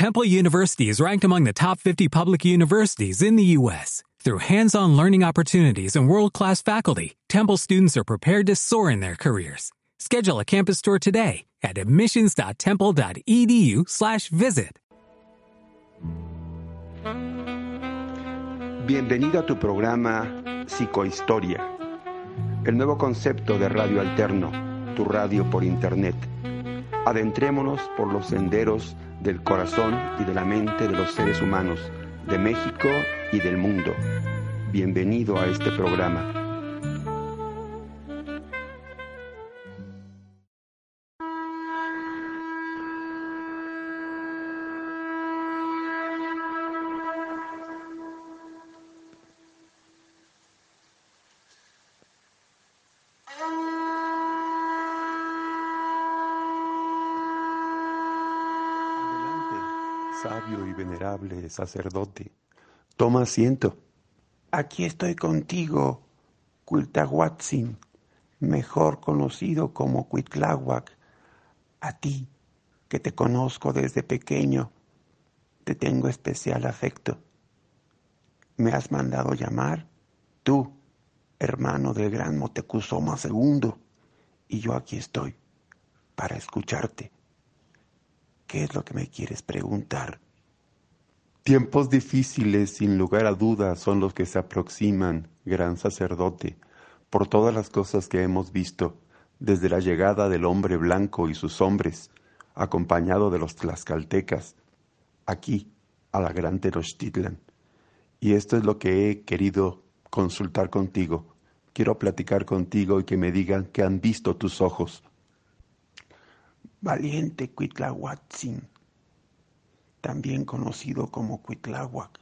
Temple University is ranked among the top 50 public universities in the U.S. Through hands-on learning opportunities and world-class faculty, Temple students are prepared to soar in their careers. Schedule a campus tour today at admissions.temple.edu/visit. Bienvenido a tu programa Psicohistoria, el nuevo concepto de radio alterno, tu radio por internet. Adentrémonos por los senderos del corazón y de la mente de los seres humanos de México y del mundo. Bienvenido a este programa. Sacerdote. Toma asiento. Aquí estoy contigo, Cuiltahuatzin, mejor conocido como Cuitláhuac. A ti, que te conozco desde pequeño, te tengo especial afecto. Me has mandado llamar, tú, hermano del gran Motecuzoma II, y yo aquí estoy, para escucharte. ¿Qué es lo que me quieres preguntar? Tiempos difíciles, sin lugar a dudas, son los que se aproximan, gran sacerdote, por todas las cosas que hemos visto, desde la llegada del hombre blanco y sus hombres, acompañado de los tlaxcaltecas, aquí, a la gran Tenochtitlan. Y esto es lo que he querido consultar contigo. Quiero platicar contigo y que me digan qué han visto tus ojos valiente Cuitlahuatzin, también conocido como Cuitláhuac.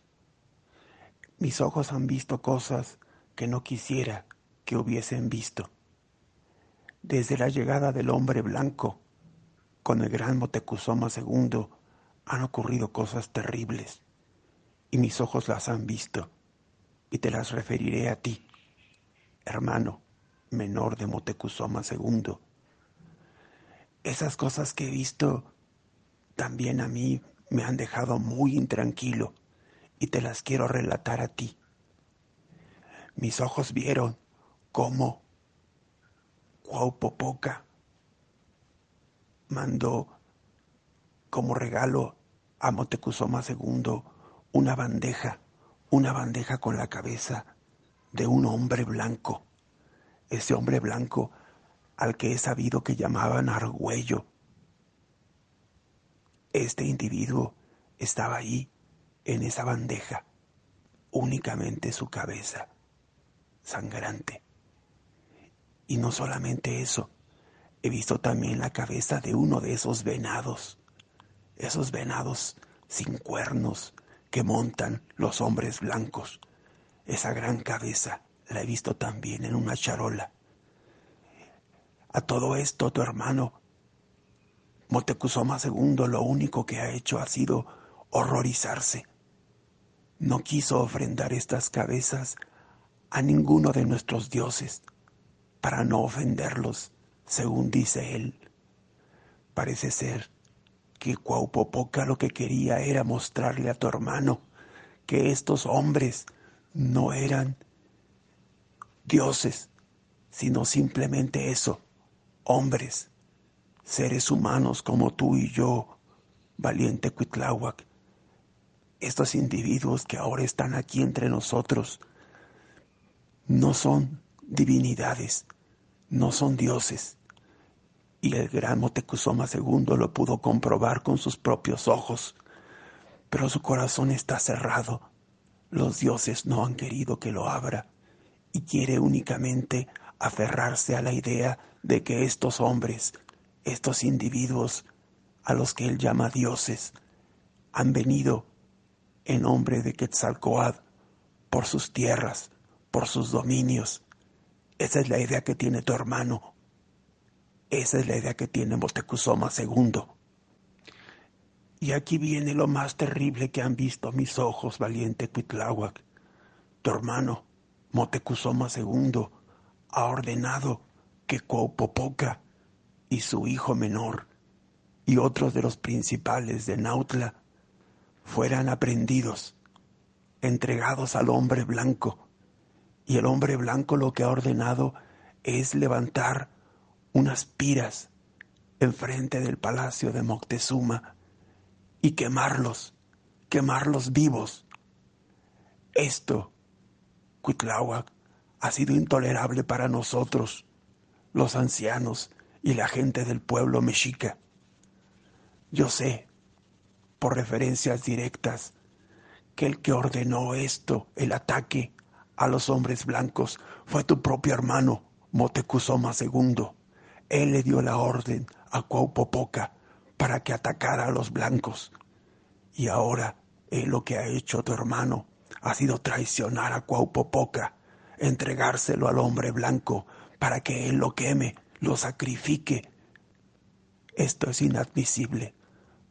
Mis ojos han visto cosas que no quisiera que hubiesen visto. Desde la llegada del hombre blanco, con el gran Motecuzoma II, han ocurrido cosas terribles, y mis ojos las han visto, y te las referiré a ti, hermano menor de Motecuzoma II esas cosas que he visto también a mí me han dejado muy intranquilo y te las quiero relatar a ti. Mis ojos vieron cómo Cuaupopoca mandó como regalo a Motecuzoma II una bandeja, una bandeja con la cabeza de un hombre blanco. Ese hombre blanco al que he sabido que llamaban Argüello. Este individuo estaba ahí, en esa bandeja, únicamente su cabeza, sangrante. Y no solamente eso, he visto también la cabeza de uno de esos venados, esos venados sin cuernos que montan los hombres blancos. Esa gran cabeza la he visto también en una charola a todo esto, tu hermano Motecuzoma II lo único que ha hecho ha sido horrorizarse. No quiso ofrendar estas cabezas a ninguno de nuestros dioses para no ofenderlos, según dice él. Parece ser que Cuaupopoca lo que quería era mostrarle a tu hermano que estos hombres no eran dioses, sino simplemente eso, hombres, seres humanos como tú y yo, valiente Cuitláhuac, estos individuos que ahora están aquí entre nosotros, no son divinidades, no son dioses. Y el gran Motecuzoma II lo pudo comprobar con sus propios ojos, pero su corazón está cerrado. Los dioses no han querido que lo abra y quiere únicamente aferrarse a la idea de que estos hombres, estos individuos a los que él llama dioses, han venido en nombre de Quetzalcoatl por sus tierras, por sus dominios. Esa es la idea que tiene tu hermano. Esa es la idea que tiene Motecuzoma II. Y aquí viene lo más terrible que han visto mis ojos, valiente Cuitláhuac. Tu hermano, Motecuzoma II, ha ordenado que Cuaupopoca y su hijo menor y otros de los principales de Nautla fueran aprendidos, entregados al hombre blanco. Y el hombre blanco lo que ha ordenado es levantar unas piras enfrente del palacio de Moctezuma y quemarlos, quemarlos vivos. Esto, Cuitláhuac, ha sido intolerable para nosotros, los ancianos y la gente del pueblo mexica. Yo sé, por referencias directas, que el que ordenó esto, el ataque a los hombres blancos, fue tu propio hermano, Motecuzoma II. Él le dio la orden a Cuaupopoca para que atacara a los blancos. Y ahora él lo que ha hecho tu hermano ha sido traicionar a Cuaupopoca, entregárselo al hombre blanco para que él lo queme, lo sacrifique. Esto es inadmisible.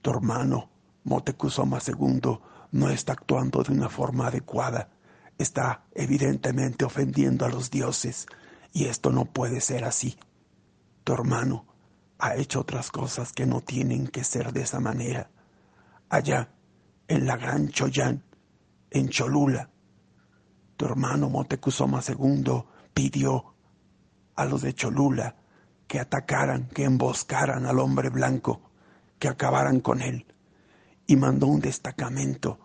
Tu hermano, Motecuzoma II, no está actuando de una forma adecuada. Está evidentemente ofendiendo a los dioses y esto no puede ser así. Tu hermano ha hecho otras cosas que no tienen que ser de esa manera. Allá, en la gran Choyán, en Cholula, tu hermano Motecuzoma II pidió a los de Cholula que atacaran, que emboscaran al hombre blanco, que acabaran con él, y mandó un destacamento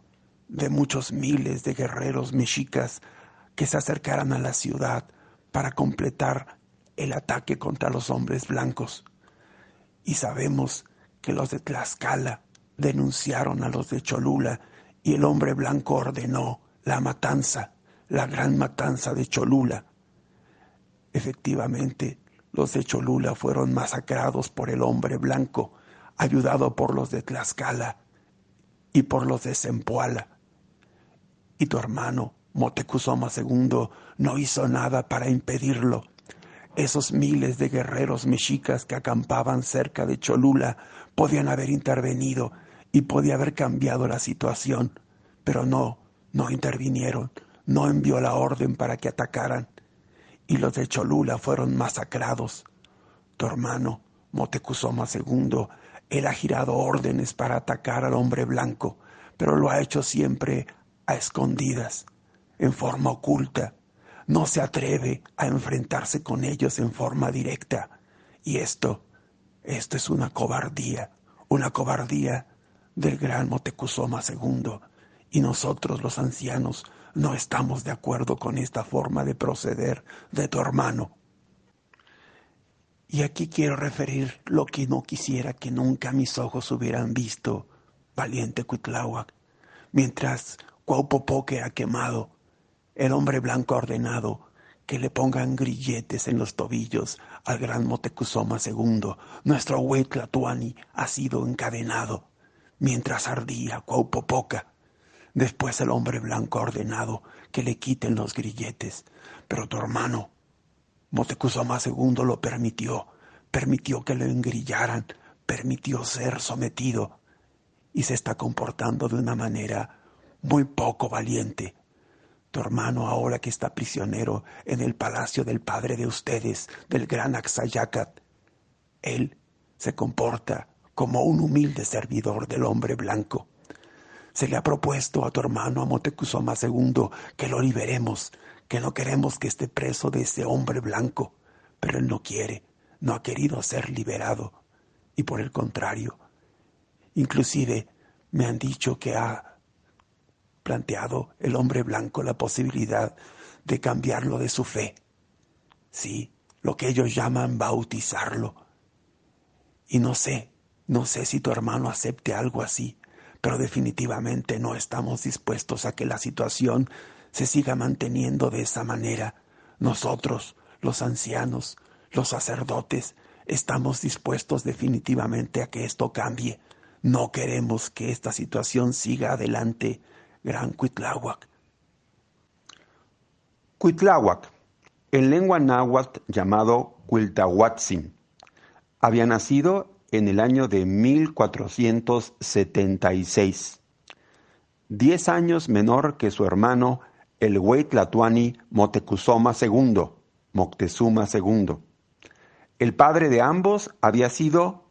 de muchos miles de guerreros mexicas que se acercaran a la ciudad para completar el ataque contra los hombres blancos. Y sabemos que los de Tlaxcala denunciaron a los de Cholula y el hombre blanco ordenó la matanza, la gran matanza de Cholula. Efectivamente, los de Cholula fueron masacrados por el hombre blanco, ayudado por los de Tlaxcala y por los de Zempoala. Y tu hermano, Motecuzoma II, no hizo nada para impedirlo. Esos miles de guerreros mexicas que acampaban cerca de Cholula podían haber intervenido y podía haber cambiado la situación, pero no, no intervinieron, no envió la orden para que atacaran, y los de Cholula fueron masacrados. Tu hermano, Motecuzoma II, él ha girado órdenes para atacar al hombre blanco, pero lo ha hecho siempre a escondidas, en forma oculta, no se atreve a enfrentarse con ellos en forma directa. Y esto, esto es una cobardía, una cobardía del gran Motecuzoma II. Y nosotros los ancianos no estamos de acuerdo con esta forma de proceder de tu hermano. Y aquí quiero referir lo que no quisiera que nunca mis ojos hubieran visto, valiente Cuitláhuac, mientras Cuaupopoque ha quemado el hombre blanco ordenado que le pongan grilletes en los tobillos al gran Motecuzoma II. Nuestro Huetlatuani ha sido encadenado mientras ardía Cuaupopoca. Después el hombre blanco ha ordenado que le quiten los grilletes. Pero tu hermano, Motecuzoma II, lo permitió. Permitió que lo engrillaran. Permitió ser sometido. Y se está comportando de una manera muy poco valiente tu hermano ahora que está prisionero en el palacio del padre de ustedes, del gran Axayacat, él se comporta como un humilde servidor del hombre blanco. Se le ha propuesto a tu hermano a Motecuzoma II que lo liberemos, que no queremos que esté preso de ese hombre blanco, pero él no quiere, no ha querido ser liberado, y por el contrario, inclusive me han dicho que ha planteado el hombre blanco la posibilidad de cambiarlo de su fe. Sí, lo que ellos llaman bautizarlo. Y no sé, no sé si tu hermano acepte algo así, pero definitivamente no estamos dispuestos a que la situación se siga manteniendo de esa manera. Nosotros, los ancianos, los sacerdotes, estamos dispuestos definitivamente a que esto cambie. No queremos que esta situación siga adelante Gran Cuitláhuac. Cuitláhuac, en lengua náhuatl llamado Cuiltahuatzin, había nacido en el año de 1476, diez años menor que su hermano el Huaytlatuani Motecuzoma II, Moctezuma II. El padre de ambos había sido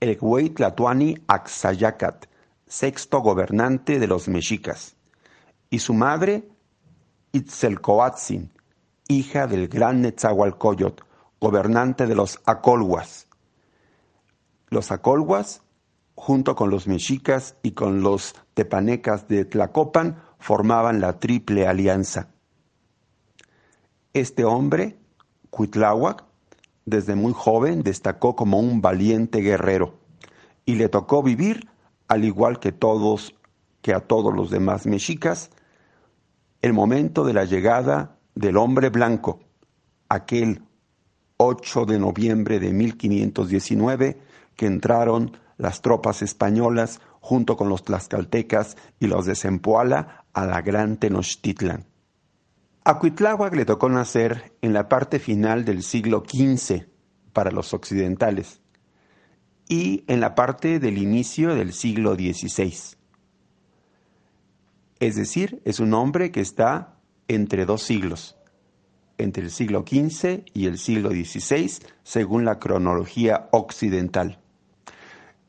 el Huaytlatuani Axayacat, sexto gobernante de los mexicas, y su madre, Itzelcoatzin, hija del gran Netzahualcoyot, gobernante de los Acolhuas. Los Acolhuas, junto con los mexicas y con los tepanecas de Tlacopan, formaban la Triple Alianza. Este hombre, Cuitláhuac, desde muy joven destacó como un valiente guerrero y le tocó vivir, al igual que todos, que a todos los demás mexicas, el momento de la llegada del hombre blanco, aquel 8 de noviembre de 1519 entraron las tropas españolas junto con los tlaxcaltecas y los de Zempoala a la gran Tenochtitlan. A le tocó nacer en la parte final del siglo XV para los occidentales y en la parte del inicio del siglo XVI. Es decir, es un hombre que está entre dos siglos, entre el siglo XV y el siglo XVI, según la cronología occidental.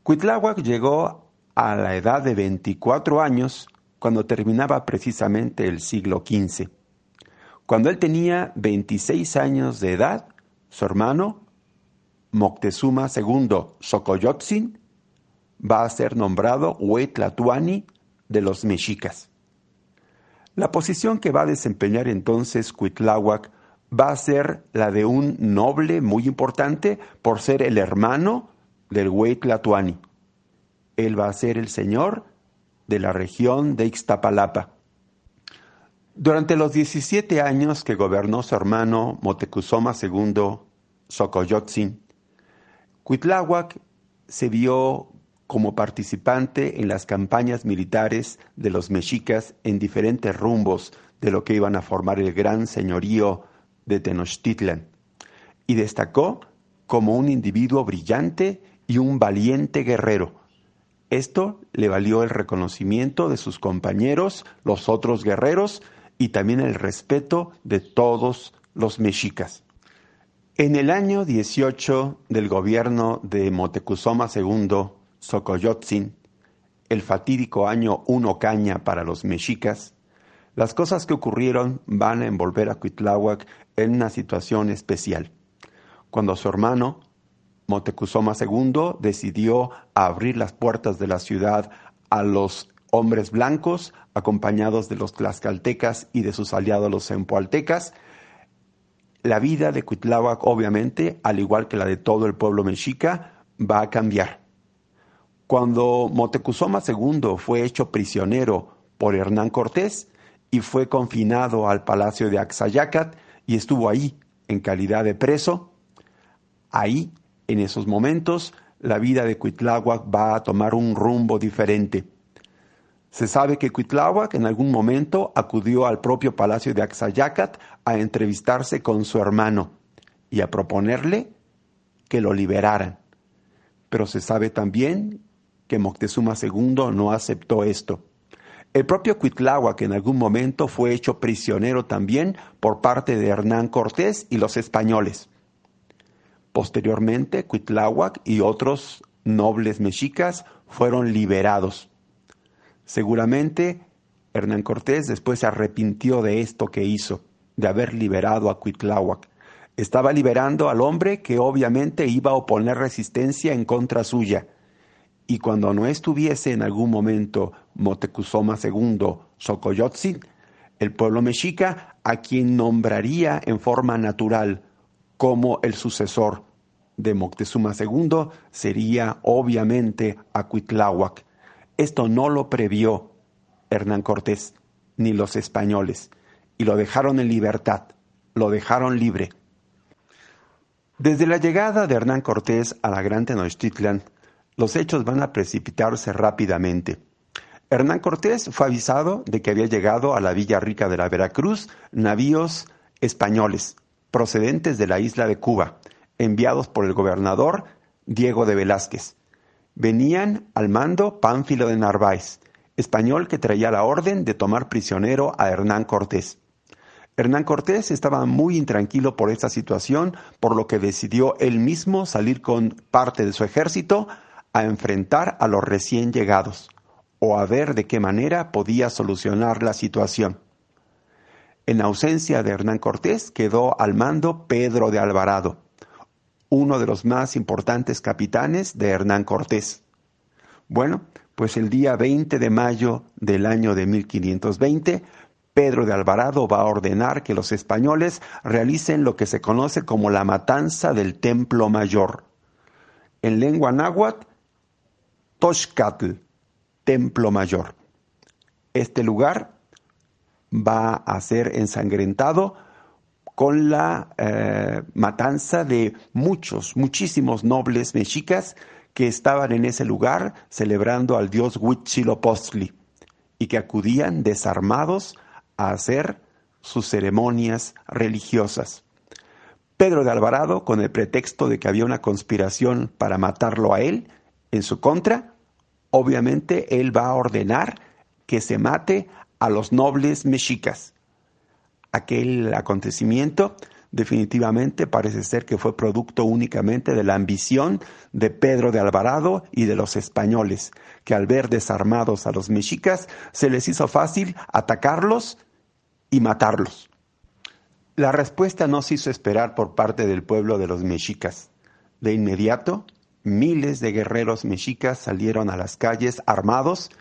Cuitláhuac llegó a la edad de 24 años cuando terminaba precisamente el siglo XV. Cuando él tenía 26 años de edad, su hermano, Moctezuma II Xocoyotzin, va a ser nombrado Huetlatuani de los mexicas. La posición que va a desempeñar entonces Cuitláhuac va a ser la de un noble muy importante por ser el hermano del Huetlatuani. Él va a ser el señor de la región de Ixtapalapa. Durante los 17 años que gobernó su hermano Motecuzoma II Xocoyotzin, Cuitláhuac se vio como participante en las campañas militares de los mexicas en diferentes rumbos de lo que iban a formar el gran señorío de Tenochtitlan, y destacó como un individuo brillante y un valiente guerrero. Esto le valió el reconocimiento de sus compañeros, los otros guerreros, y también el respeto de todos los mexicas. En el año 18 del gobierno de Motecuzoma II Xocoyotzin, el fatídico año uno caña para los mexicas, las cosas que ocurrieron van a envolver a Cuitláhuac en una situación especial. Cuando su hermano, Motecuzoma II, decidió abrir las puertas de la ciudad a los hombres blancos, acompañados de los tlaxcaltecas y de sus aliados los empoaltecas, la vida de Cuitláhuac, obviamente, al igual que la de todo el pueblo mexica, va a cambiar. Cuando Motecuzoma II fue hecho prisionero por Hernán Cortés y fue confinado al palacio de Axayacat y estuvo ahí en calidad de preso, ahí, en esos momentos, la vida de Cuitláhuac va a tomar un rumbo diferente. Se sabe que Cuitláhuac en algún momento acudió al propio palacio de Axayacat a entrevistarse con su hermano y a proponerle que lo liberaran. Pero se sabe también que Moctezuma II no aceptó esto. El propio Cuitláhuac en algún momento fue hecho prisionero también por parte de Hernán Cortés y los españoles. Posteriormente, Cuitláhuac y otros nobles mexicas fueron liberados. Seguramente Hernán Cortés después se arrepintió de esto que hizo, de haber liberado a Cuitláhuac. Estaba liberando al hombre que obviamente iba a oponer resistencia en contra suya. Y cuando no estuviese en algún momento Motecuzoma II Xocoyotzin, el pueblo mexica, a quien nombraría en forma natural como el sucesor de Moctezuma II, sería obviamente a Cuitláhuac esto no lo previó Hernán Cortés ni los españoles y lo dejaron en libertad, lo dejaron libre. Desde la llegada de Hernán Cortés a la Gran Tenochtitlan, los hechos van a precipitarse rápidamente. Hernán Cortés fue avisado de que había llegado a la Villa Rica de la Veracruz navíos españoles procedentes de la isla de Cuba, enviados por el gobernador Diego de Velázquez. Venían al mando Pánfilo de Narváez, español que traía la orden de tomar prisionero a Hernán Cortés. Hernán Cortés estaba muy intranquilo por esta situación, por lo que decidió él mismo salir con parte de su ejército a enfrentar a los recién llegados. o a ver de qué manera podía solucionar la situación. En ausencia de Hernán Cortés quedó al mando Pedro de Alvarado, uno de los más importantes capitanes de Hernán Cortés. Bueno, pues el día 20 de mayo del año de 1520, Pedro de Alvarado va a ordenar que los españoles realicen lo que se conoce como la matanza del Templo Mayor. En lengua náhuatl, Toshcatl, Templo Mayor. Este lugar va a ser ensangrentado con la eh, matanza de muchos, muchísimos nobles mexicas que estaban en ese lugar celebrando al dios Huitzilopochtli y que acudían desarmados a hacer sus ceremonias religiosas. Pedro de Alvarado, con el pretexto de que había una conspiración para matarlo a él en su contra, obviamente él va a ordenar que se mate a los nobles mexicas. Aquel acontecimiento definitivamente parece ser que fue producto únicamente de la ambición de Pedro de Alvarado y de los españoles, que al ver desarmados a los mexicas se les hizo fácil atacarlos y matarlos. La respuesta no se hizo esperar por parte del pueblo de los mexicas. De inmediato, miles de guerreros mexicas salieron a las calles armados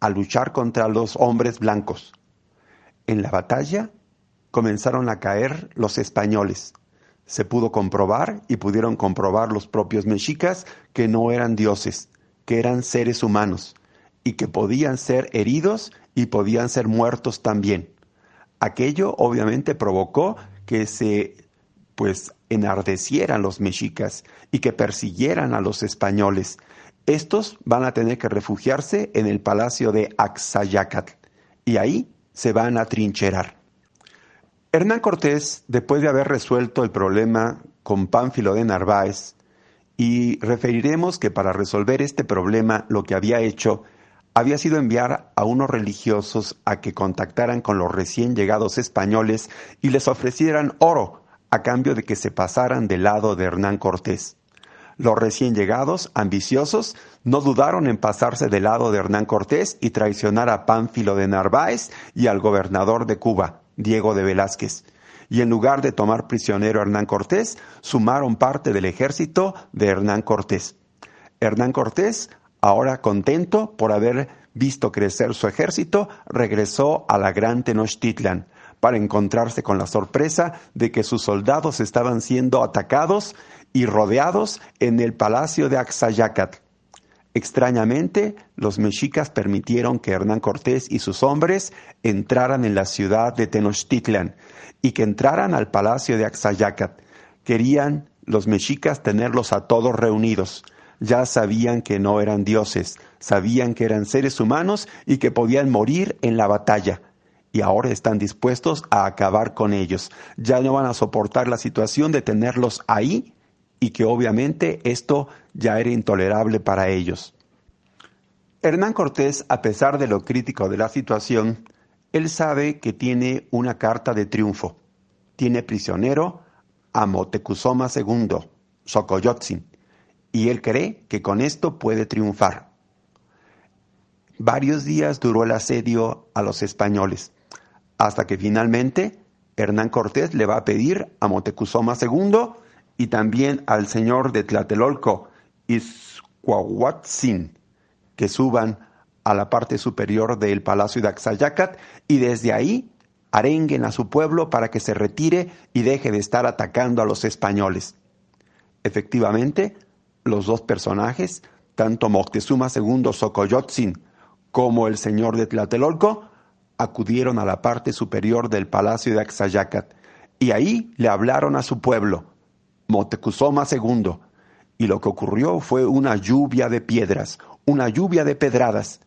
a luchar contra los hombres blancos. En la batalla comenzaron a caer los españoles. Se pudo comprobar y pudieron comprobar los propios mexicas que no eran dioses, que eran seres humanos y que podían ser heridos y podían ser muertos también. Aquello obviamente provocó que se pues enardecieran los mexicas y que persiguieran a los españoles estos van a tener que refugiarse en el palacio de Axayacatl y ahí se van a trincherar. Hernán Cortés, después de haber resuelto el problema con Pánfilo de Narváez, y referiremos que para resolver este problema lo que había hecho había sido enviar a unos religiosos a que contactaran con los recién llegados españoles y les ofrecieran oro a cambio de que se pasaran del lado de Hernán Cortés. Los recién llegados, ambiciosos, no dudaron en pasarse del lado de Hernán Cortés y traicionar a Pánfilo de Narváez y al gobernador de Cuba, Diego de Velázquez. Y en lugar de tomar prisionero a Hernán Cortés, sumaron parte del ejército de Hernán Cortés. Hernán Cortés, ahora contento por haber visto crecer su ejército, regresó a la Gran Tenochtitlan para encontrarse con la sorpresa de que sus soldados estaban siendo atacados y rodeados en el palacio de Axayacatl. Extrañamente, los mexicas permitieron que Hernán Cortés y sus hombres entraran en la ciudad de Tenochtitlan y que entraran al palacio de Axayacatl. Querían los mexicas tenerlos a todos reunidos. Ya sabían que no eran dioses, sabían que eran seres humanos y que podían morir en la batalla. Y ahora están dispuestos a acabar con ellos. Ya no van a soportar la situación de tenerlos ahí y que obviamente esto ya era intolerable para ellos. Hernán Cortés, a pesar de lo crítico de la situación, él sabe que tiene una carta de triunfo. Tiene prisionero a Motecuzoma II, Xocoyotzin, y él cree que con esto puede triunfar. Varios días duró el asedio a los españoles, hasta que finalmente Hernán Cortés le va a pedir a Motecuzoma II y también al señor de Tlatelolco, Iscuahuatzin, que suban a la parte superior del palacio de Axayacat y desde ahí arenguen a su pueblo para que se retire y deje de estar atacando a los españoles. Efectivamente, los dos personajes, tanto Moctezuma II Xocoyotzin como el señor de Tlatelolco, acudieron a la parte superior del palacio de Axayacat y ahí le hablaron a su pueblo, Motecuzoma II, y lo que ocurrió fue una lluvia de piedras, una lluvia de pedradas.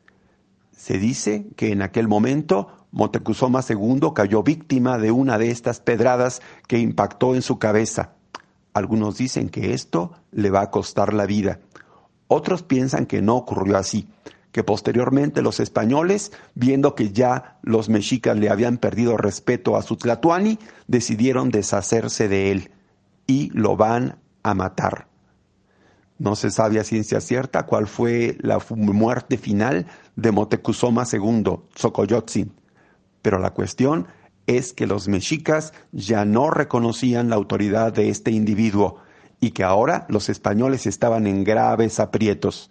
Se dice que en aquel momento Motecuzoma II cayó víctima de una de estas pedradas que impactó en su cabeza. Algunos dicen que esto le va a costar la vida. Otros piensan que no ocurrió así, que posteriormente los españoles, viendo que ya los mexicas le habían perdido respeto a su Tlatuani, decidieron deshacerse de él y lo van a matar. No se sabe a ciencia cierta cuál fue la muerte final de Moctezuma II, Xocoyotzin, pero la cuestión es que los mexicas ya no reconocían la autoridad de este individuo y que ahora los españoles estaban en graves aprietos.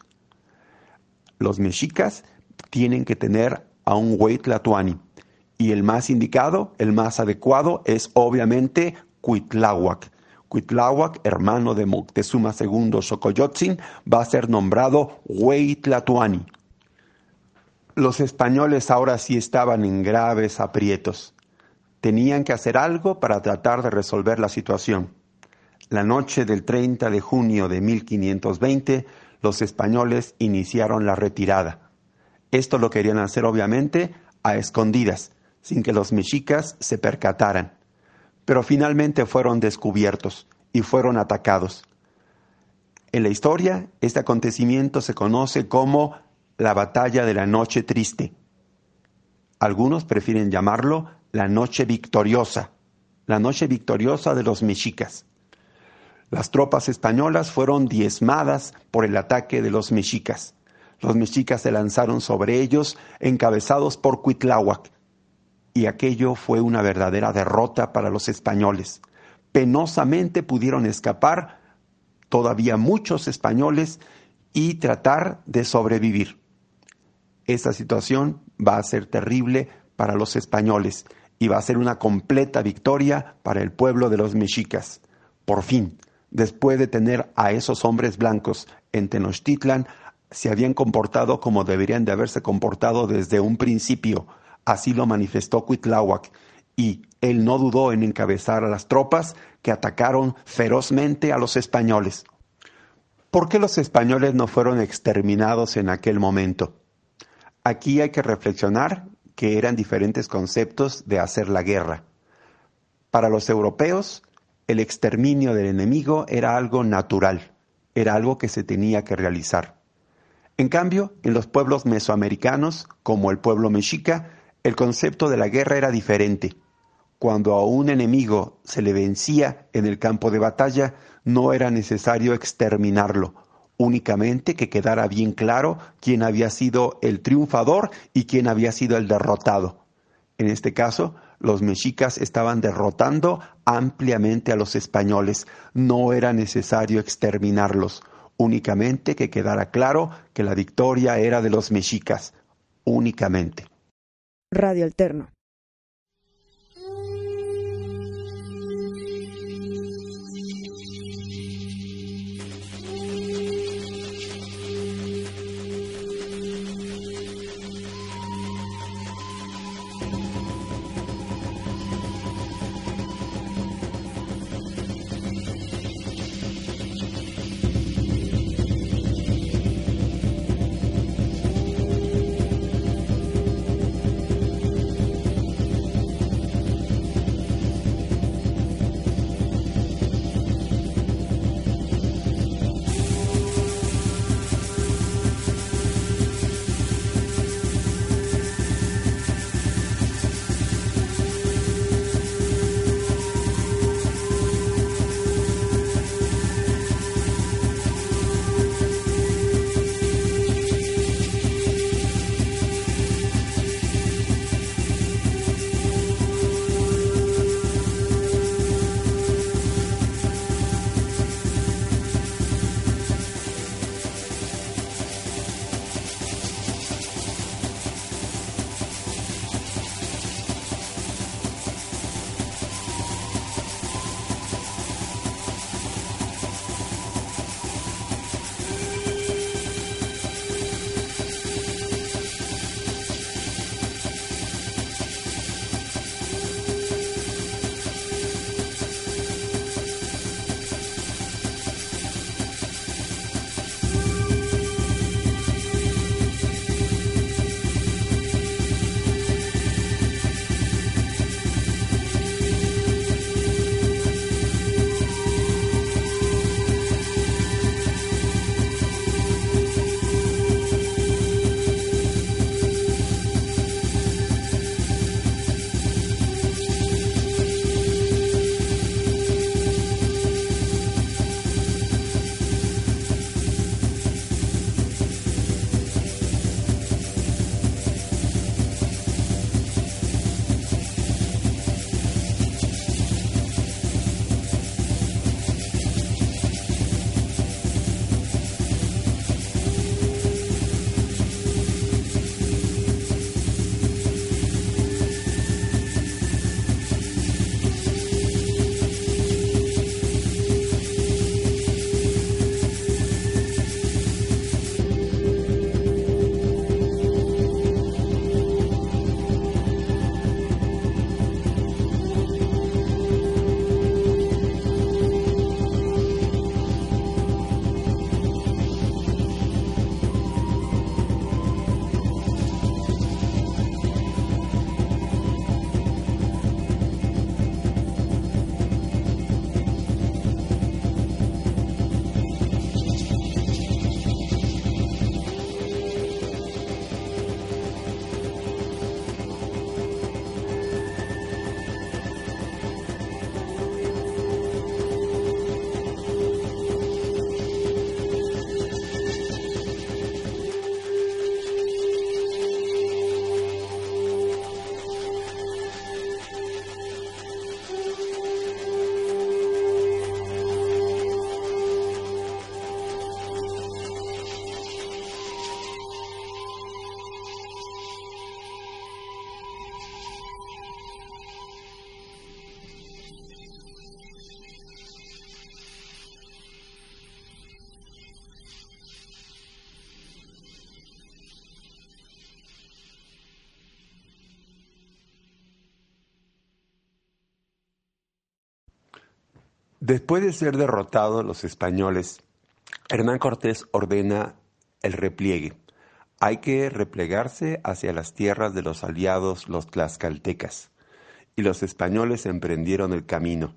Los mexicas tienen que tener a un Huaytlatuani y el más indicado, el más adecuado es obviamente Cuitláhuac. Cuitláhuac, hermano de Moctezuma II Xocoyotzin, va a ser nombrado Huaytlatuani. Los españoles ahora sí estaban en graves aprietos. Tenían que hacer algo para tratar de resolver la situación. La noche del 30 de junio de 1520, los españoles iniciaron la retirada. Esto lo querían hacer obviamente a escondidas, sin que los mexicas se percataran. Pero finalmente fueron descubiertos y fueron atacados. En la historia, este acontecimiento se conoce como la batalla de la noche triste. Algunos prefieren llamarlo la noche victoriosa, la noche victoriosa de los mexicas. Las tropas españolas fueron diezmadas por el ataque de los mexicas. Los mexicas se lanzaron sobre ellos, encabezados por Cuitláhuac, y aquello fue una verdadera derrota para los españoles. Penosamente pudieron escapar todavía muchos españoles y tratar de sobrevivir. Esta situación va a ser terrible para los españoles y va a ser una completa victoria para el pueblo de los mexicas. Por fin, después de tener a esos hombres blancos en Tenochtitlan, se habían comportado como deberían de haberse comportado desde un principio. Así lo manifestó Cuitláhuac, y él no dudó en encabezar a las tropas que atacaron ferozmente a los españoles. ¿Por qué los españoles no fueron exterminados en aquel momento? Aquí hay que reflexionar que eran diferentes conceptos de hacer la guerra. Para los europeos, el exterminio del enemigo era algo natural, era algo que se tenía que realizar. En cambio, en los pueblos mesoamericanos, como el pueblo mexica, el concepto de la guerra era diferente. Cuando a un enemigo se le vencía en el campo de batalla, no era necesario exterminarlo, únicamente que quedara bien claro quién había sido el triunfador y quién había sido el derrotado. En este caso, los mexicas estaban derrotando ampliamente a los españoles. No era necesario exterminarlos, únicamente que quedara claro que la victoria era de los mexicas, únicamente. Radio Alterno. Después de ser derrotados los españoles, Hernán Cortés ordena el repliegue. Hay que replegarse hacia las tierras de los aliados, los tlaxcaltecas. Y los españoles emprendieron el camino.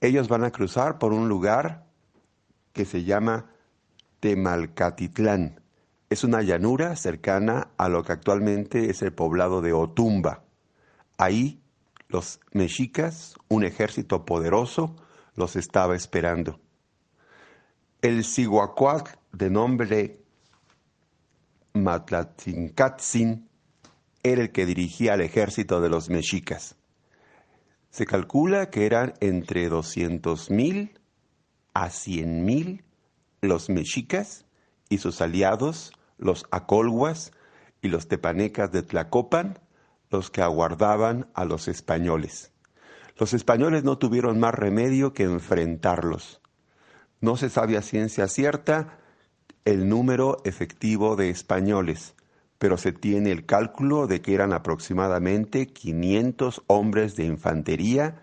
Ellos van a cruzar por un lugar que se llama Temalcatitlán. Es una llanura cercana a lo que actualmente es el poblado de Otumba. Ahí los mexicas, un ejército poderoso, los estaba esperando. El Cihuacuac, de nombre Matlatzincatzin, era el que dirigía al ejército de los mexicas. Se calcula que eran entre 200.000 a 100.000 los mexicas y sus aliados, los acolhuas y los tepanecas de Tlacopan, los que aguardaban a los españoles. Los españoles no tuvieron más remedio que enfrentarlos. No se sabe a ciencia cierta el número efectivo de españoles, pero se tiene el cálculo de que eran aproximadamente 500 hombres de infantería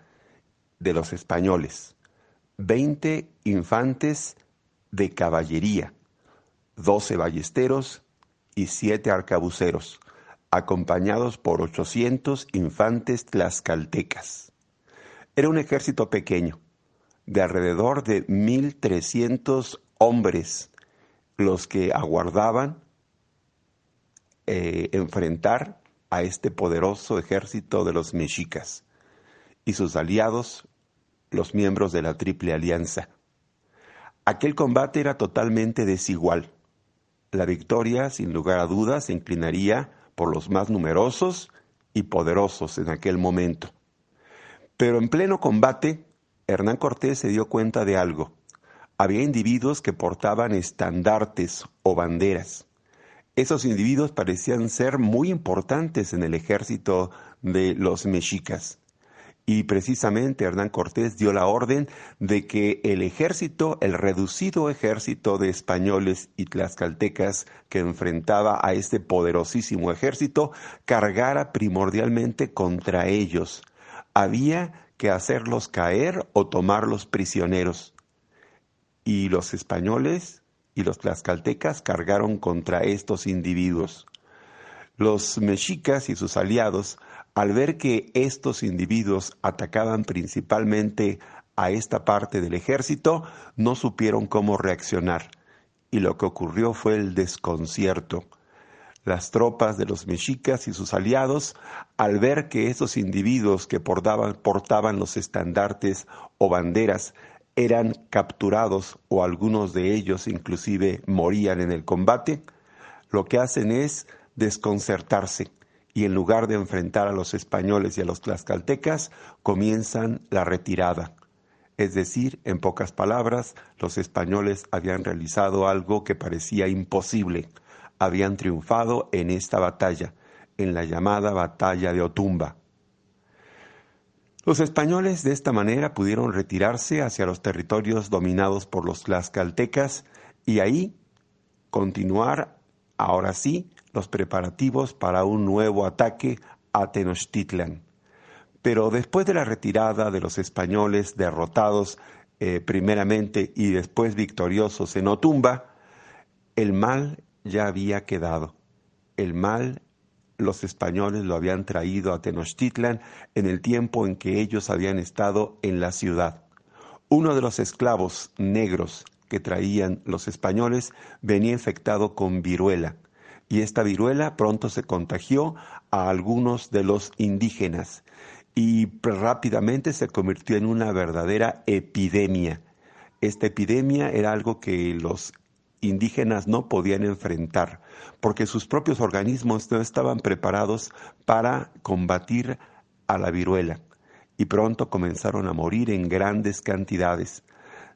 de los españoles, 20 infantes de caballería, 12 ballesteros y 7 arcabuceros acompañados por 800 infantes tlaxcaltecas. Era un ejército pequeño, de alrededor de 1.300 hombres, los que aguardaban eh, enfrentar a este poderoso ejército de los mexicas y sus aliados, los miembros de la Triple Alianza. Aquel combate era totalmente desigual. La victoria, sin lugar a dudas, se inclinaría por los más numerosos y poderosos en aquel momento. Pero en pleno combate, Hernán Cortés se dio cuenta de algo. Había individuos que portaban estandartes o banderas. Esos individuos parecían ser muy importantes en el ejército de los mexicas. Y precisamente Hernán Cortés dio la orden de que el ejército, el reducido ejército de españoles y tlaxcaltecas que enfrentaba a este poderosísimo ejército, cargara primordialmente contra ellos. Había que hacerlos caer o tomarlos prisioneros. Y los españoles y los tlaxcaltecas cargaron contra estos individuos. Los mexicas y sus aliados al ver que estos individuos atacaban principalmente a esta parte del ejército, no supieron cómo reaccionar y lo que ocurrió fue el desconcierto. Las tropas de los mexicas y sus aliados, al ver que esos individuos que portaban los estandartes o banderas eran capturados o algunos de ellos inclusive morían en el combate, lo que hacen es desconcertarse y en lugar de enfrentar a los españoles y a los tlaxcaltecas, comienzan la retirada. Es decir, en pocas palabras, los españoles habían realizado algo que parecía imposible. Habían triunfado en esta batalla, en la llamada batalla de Otumba. Los españoles de esta manera pudieron retirarse hacia los territorios dominados por los tlaxcaltecas y ahí continuar, ahora sí, los preparativos para un nuevo ataque a Tenochtitlan. Pero después de la retirada de los españoles derrotados eh, primeramente y después victoriosos en Otumba, el mal ya había quedado. El mal los españoles lo habían traído a Tenochtitlan en el tiempo en que ellos habían estado en la ciudad. Uno de los esclavos negros que traían los españoles venía infectado con viruela y esta viruela pronto se contagió a algunos de los indígenas y rápidamente se convirtió en una verdadera epidemia. Esta epidemia era algo que los indígenas no podían enfrentar porque sus propios organismos no estaban preparados para combatir a la viruela y pronto comenzaron a morir en grandes cantidades.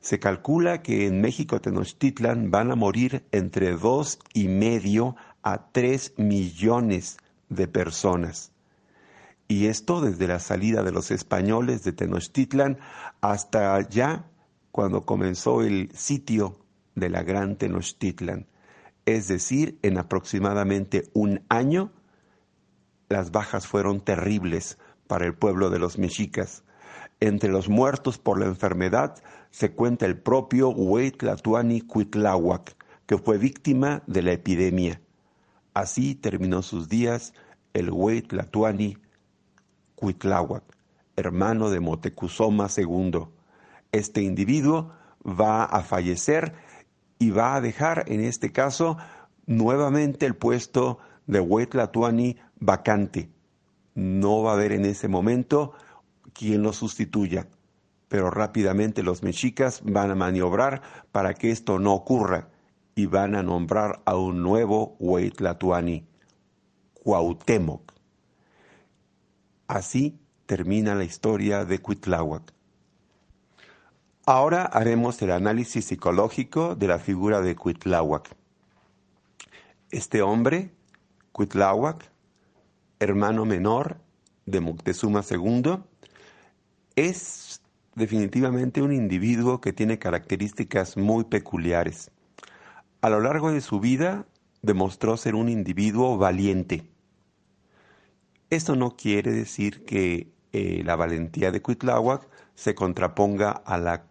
Se calcula que en México Tenochtitlan van a morir entre dos y medio a tres millones de personas. Y esto desde la salida de los españoles de Tenochtitlan hasta ya cuando comenzó el sitio de la Gran Tenochtitlan. Es decir, en aproximadamente un año, las bajas fueron terribles para el pueblo de los mexicas. entre los muertos por la enfermedad se cuenta el propio Huaytlatuani Cuitláhuac, que fue víctima de la epidemia. Así terminó sus días el Huaytlatuani Cuitláhuac, hermano de Motecuzoma II. Este individuo va a fallecer y va a dejar en este caso nuevamente el puesto de Huaytlatuani vacante. No va a haber en ese momento quien lo sustituya, pero rápidamente los mexicas van a maniobrar para que esto no ocurra y van a nombrar a un nuevo Huaytlatuani, Cuauhtémoc. Así termina la historia de Cuitláhuac. Ahora haremos el análisis psicológico de la figura de Cuitláhuac. Este hombre, Cuitláhuac, hermano menor de Moctezuma II, es definitivamente un individuo que tiene características muy peculiares. A lo largo de su vida demostró ser un individuo valiente. Esto no quiere decir que eh, la valentía de Cuitláhuac se contraponga a la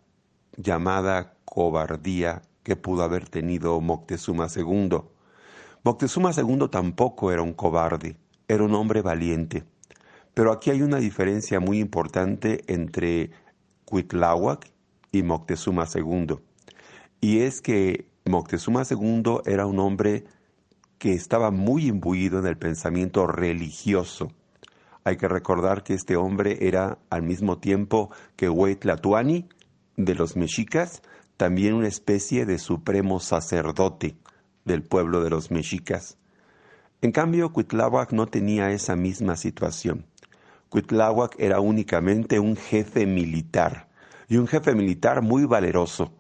llamada cobardía que pudo haber tenido Moctezuma II. Moctezuma II tampoco era un cobarde, era un hombre valiente. Pero aquí hay una diferencia muy importante entre Cuitláhuac y Moctezuma II. Y es que Moctezuma II era un hombre que estaba muy imbuido en el pensamiento religioso. Hay que recordar que este hombre era al mismo tiempo que Huaytlatuani de los mexicas, también una especie de supremo sacerdote del pueblo de los mexicas. En cambio, Cuitláhuac no tenía esa misma situación. Cuitláhuac era únicamente un jefe militar, y un jefe militar muy valeroso.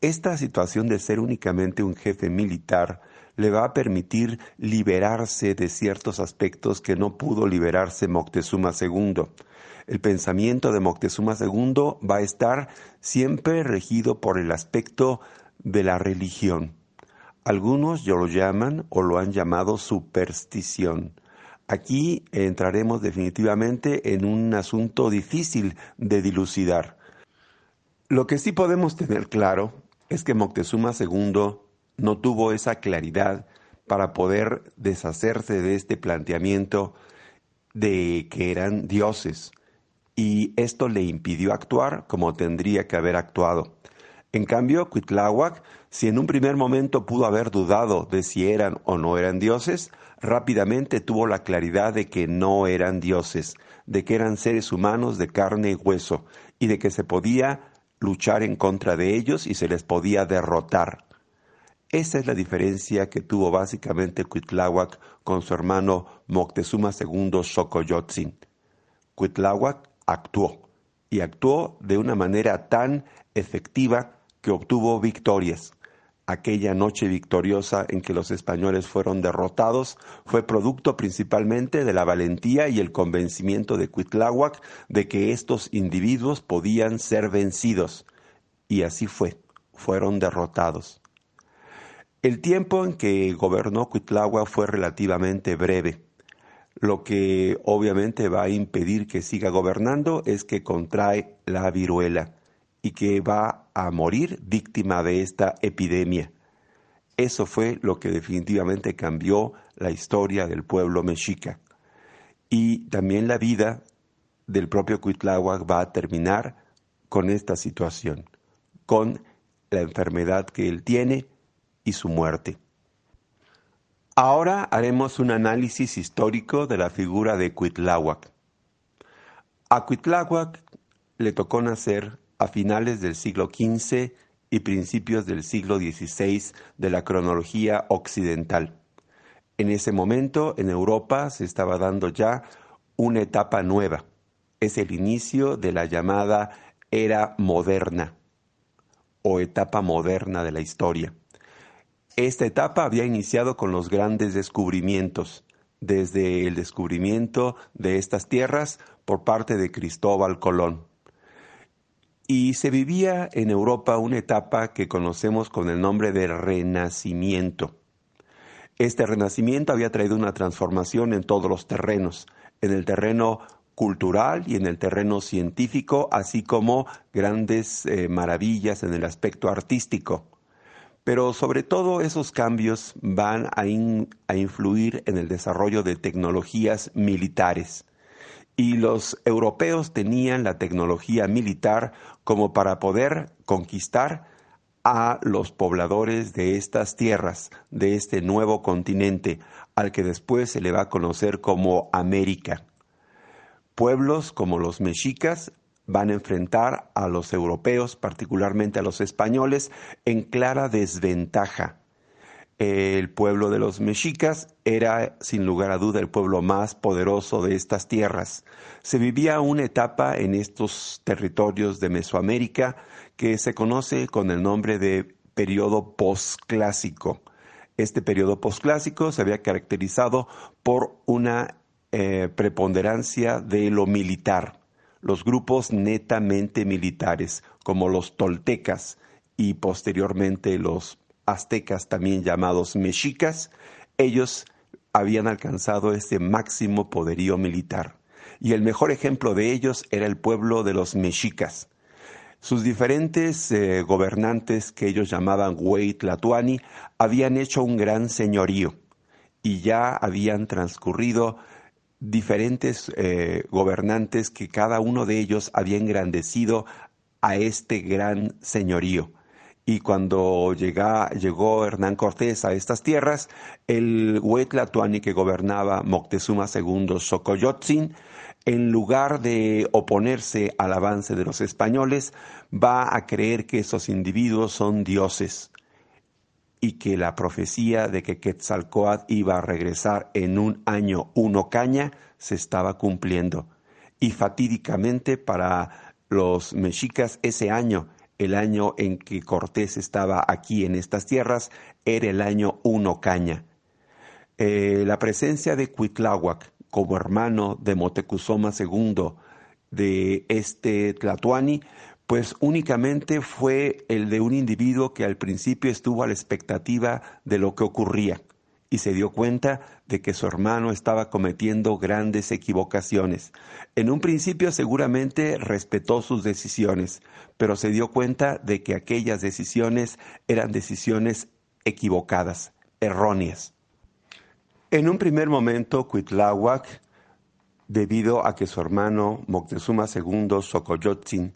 Esta situación de ser únicamente un jefe militar le va a permitir liberarse de ciertos aspectos que no pudo liberarse Moctezuma II. El pensamiento de Moctezuma II va a estar siempre regido por el aspecto de la religión. Algunos ya lo llaman o lo han llamado superstición. Aquí entraremos definitivamente en un asunto difícil de dilucidar. Lo que sí podemos tener claro es que Moctezuma II no tuvo esa claridad para poder deshacerse de este planteamiento de que eran dioses, y esto le impidió actuar como tendría que haber actuado. En cambio, Cuitláhuac, si en un primer momento pudo haber dudado de si eran o no eran dioses, rápidamente tuvo la claridad de que no eran dioses, de que eran seres humanos de carne y hueso, y de que se podía luchar en contra de ellos y se les podía derrotar. Esa es la diferencia que tuvo básicamente Cuitláhuac con su hermano Moctezuma II Xocoyotzin. Cuitláhuac actuó, y actuó de una manera tan efectiva que obtuvo victorias. Aquella noche victoriosa en que los españoles fueron derrotados fue producto principalmente de la valentía y el convencimiento de Cuitláhuac de que estos individuos podían ser vencidos. Y así fue, fueron derrotados. El tiempo en que gobernó Cuitláhuac fue relativamente breve. Lo que obviamente va a impedir que siga gobernando es que contrae la viruela y que va a morir víctima de esta epidemia. Eso fue lo que definitivamente cambió la historia del pueblo mexica. Y también la vida del propio Cuitláhuac va a terminar con esta situación, con la enfermedad que él tiene y su muerte. Ahora haremos un análisis histórico de la figura de Cuitláhuac. A Cuitláhuac le tocó nacer a finales del siglo XV y principios del siglo XVI de la cronología occidental. En ese momento en Europa se estaba dando ya una etapa nueva. Es el inicio de la llamada era moderna o etapa moderna de la historia. Esta etapa había iniciado con los grandes descubrimientos, desde el descubrimiento de estas tierras por parte de Cristóbal Colón y se vivía en Europa una etapa que conocemos con el nombre de Renacimiento. Este renacimiento había traído una transformación en todos los terrenos, en el terreno cultural y en el terreno científico, así como grandes eh, maravillas en el aspecto artístico. Pero sobre todo esos cambios van a, a influir en el desarrollo de tecnologías militares. Y los europeos tenían la tecnología militar como para poder conquistar a los pobladores de estas tierras, de este nuevo continente, al que después se le va a conocer como América. Pueblos como los mexicas van a enfrentar a los europeos, particularmente a los españoles, en clara desventaja. El pueblo de los mexicas era, sin lugar a duda, el pueblo más poderoso de estas tierras. Se vivía una etapa en estos territorios de Mesoamérica que se conoce con el nombre de periodo posclásico. Este periodo posclásico se había caracterizado por una eh, preponderancia de lo militar. Los grupos netamente militares, como los toltecas y posteriormente los aztecas, también llamados mexicas, ellos habían alcanzado este máximo poderío militar. Y el mejor ejemplo de ellos era el pueblo de los mexicas. Sus diferentes eh, gobernantes, que ellos llamaban Huey habían hecho un gran señorío y ya habían transcurrido diferentes eh, gobernantes que cada uno de ellos había engrandecido a este gran señorío. Y cuando llegó Hernán Cortés a estas tierras, el Huetlatuani que gobernaba Moctezuma II Xocoyotzin, en lugar de oponerse al avance de los españoles, va a creer que esos individuos son dioses y que la profecía de que Quetzalcoatl iba a regresar en un año uno caña se estaba cumpliendo. Y fatídicamente para los mexicas ese año, el año en que Cortés estaba aquí en estas tierras, era el año uno caña. Eh, la presencia de Cuitláhuac como hermano de Motecuzoma II de este Tlatuani pues únicamente fue el de un individuo que al principio estuvo a la expectativa de lo que ocurría y se dio cuenta de que su hermano estaba cometiendo grandes equivocaciones. En un principio seguramente respetó sus decisiones, pero se dio cuenta de que aquellas decisiones eran decisiones equivocadas, erróneas. En un primer momento, Cuitláhuac, debido a que su hermano Moctezuma II Xocoyotzin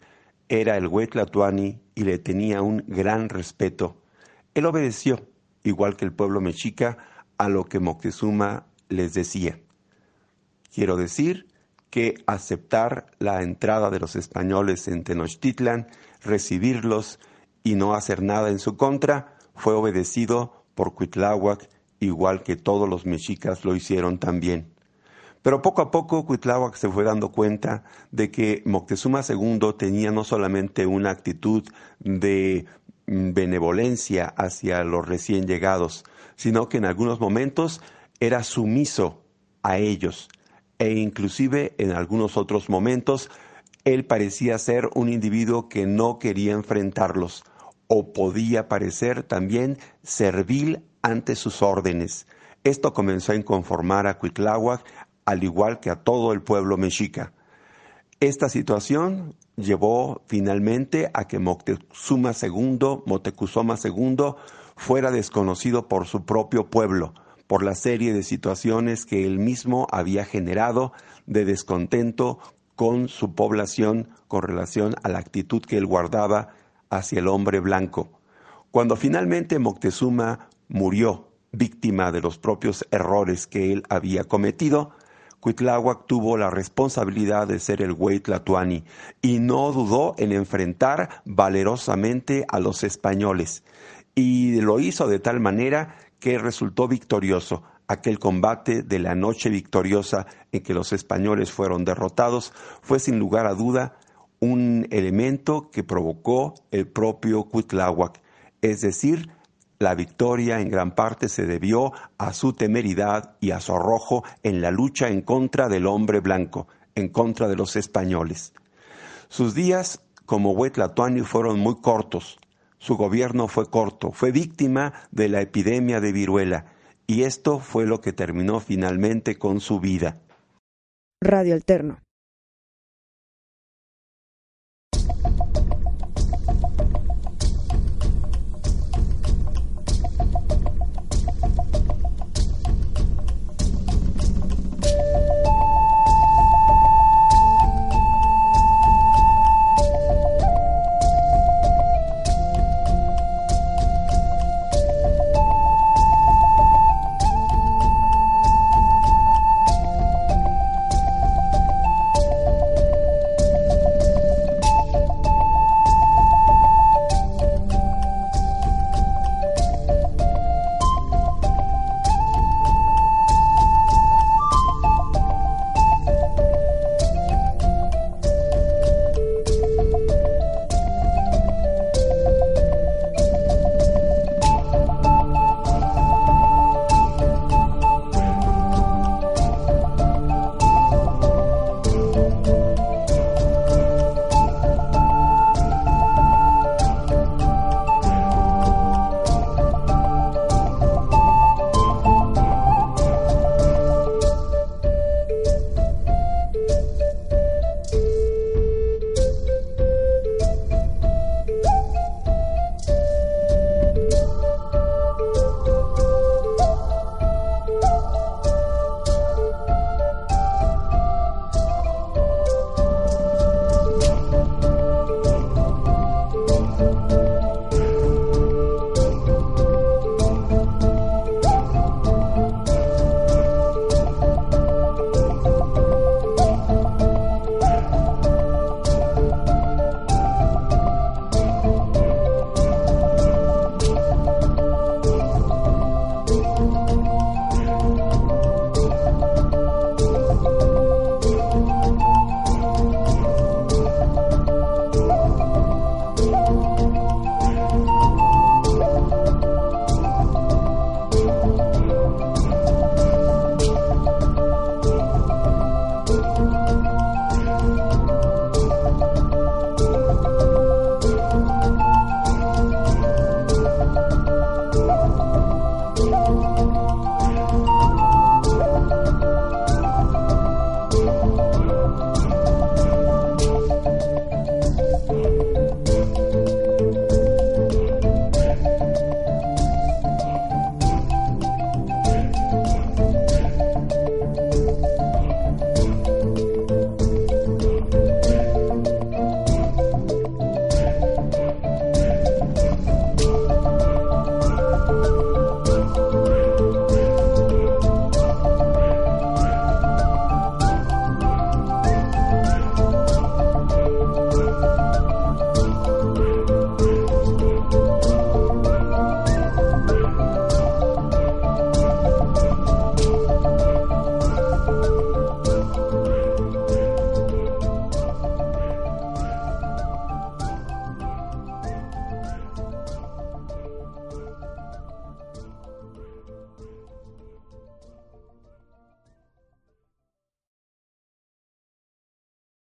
era el Huetlatuani y le tenía un gran respeto. Él obedeció, igual que el pueblo mexica, a lo que Moctezuma les decía. Quiero decir que aceptar la entrada de los españoles en Tenochtitlan, recibirlos y no hacer nada en su contra, fue obedecido por Cuitláhuac, igual que todos los mexicas lo hicieron también. Pero poco a poco Cuitláhuac se fue dando cuenta de que Moctezuma II tenía no solamente una actitud de benevolencia hacia los recién llegados, sino que en algunos momentos era sumiso a ellos e inclusive en algunos otros momentos él parecía ser un individuo que no quería enfrentarlos o podía parecer también servil ante sus órdenes. Esto comenzó a inconformar a Cuitláhuac al igual que a todo el pueblo mexica. Esta situación llevó finalmente a que Moctezuma II, Motecuzoma II, fuera desconocido por su propio pueblo, por la serie de situaciones que él mismo había generado de descontento con su población con relación a la actitud que él guardaba hacia el hombre blanco. Cuando finalmente Moctezuma murió, víctima de los propios errores que él había cometido, Cuitláhuac tuvo la responsabilidad de ser el güey Tlatuani y no dudó en enfrentar valerosamente a los españoles. Y lo hizo de tal manera que resultó victorioso. Aquel combate de la noche victoriosa en que los españoles fueron derrotados fue sin lugar a duda un elemento que provocó el propio Cuitláhuac, es decir, la victoria en gran parte se debió a su temeridad y a su arrojo en la lucha en contra del hombre blanco, en contra de los españoles. Sus días como Huetlatuani fueron muy cortos. Su gobierno fue corto, fue víctima de la epidemia de viruela, y esto fue lo que terminó finalmente con su vida. Radio Alterno.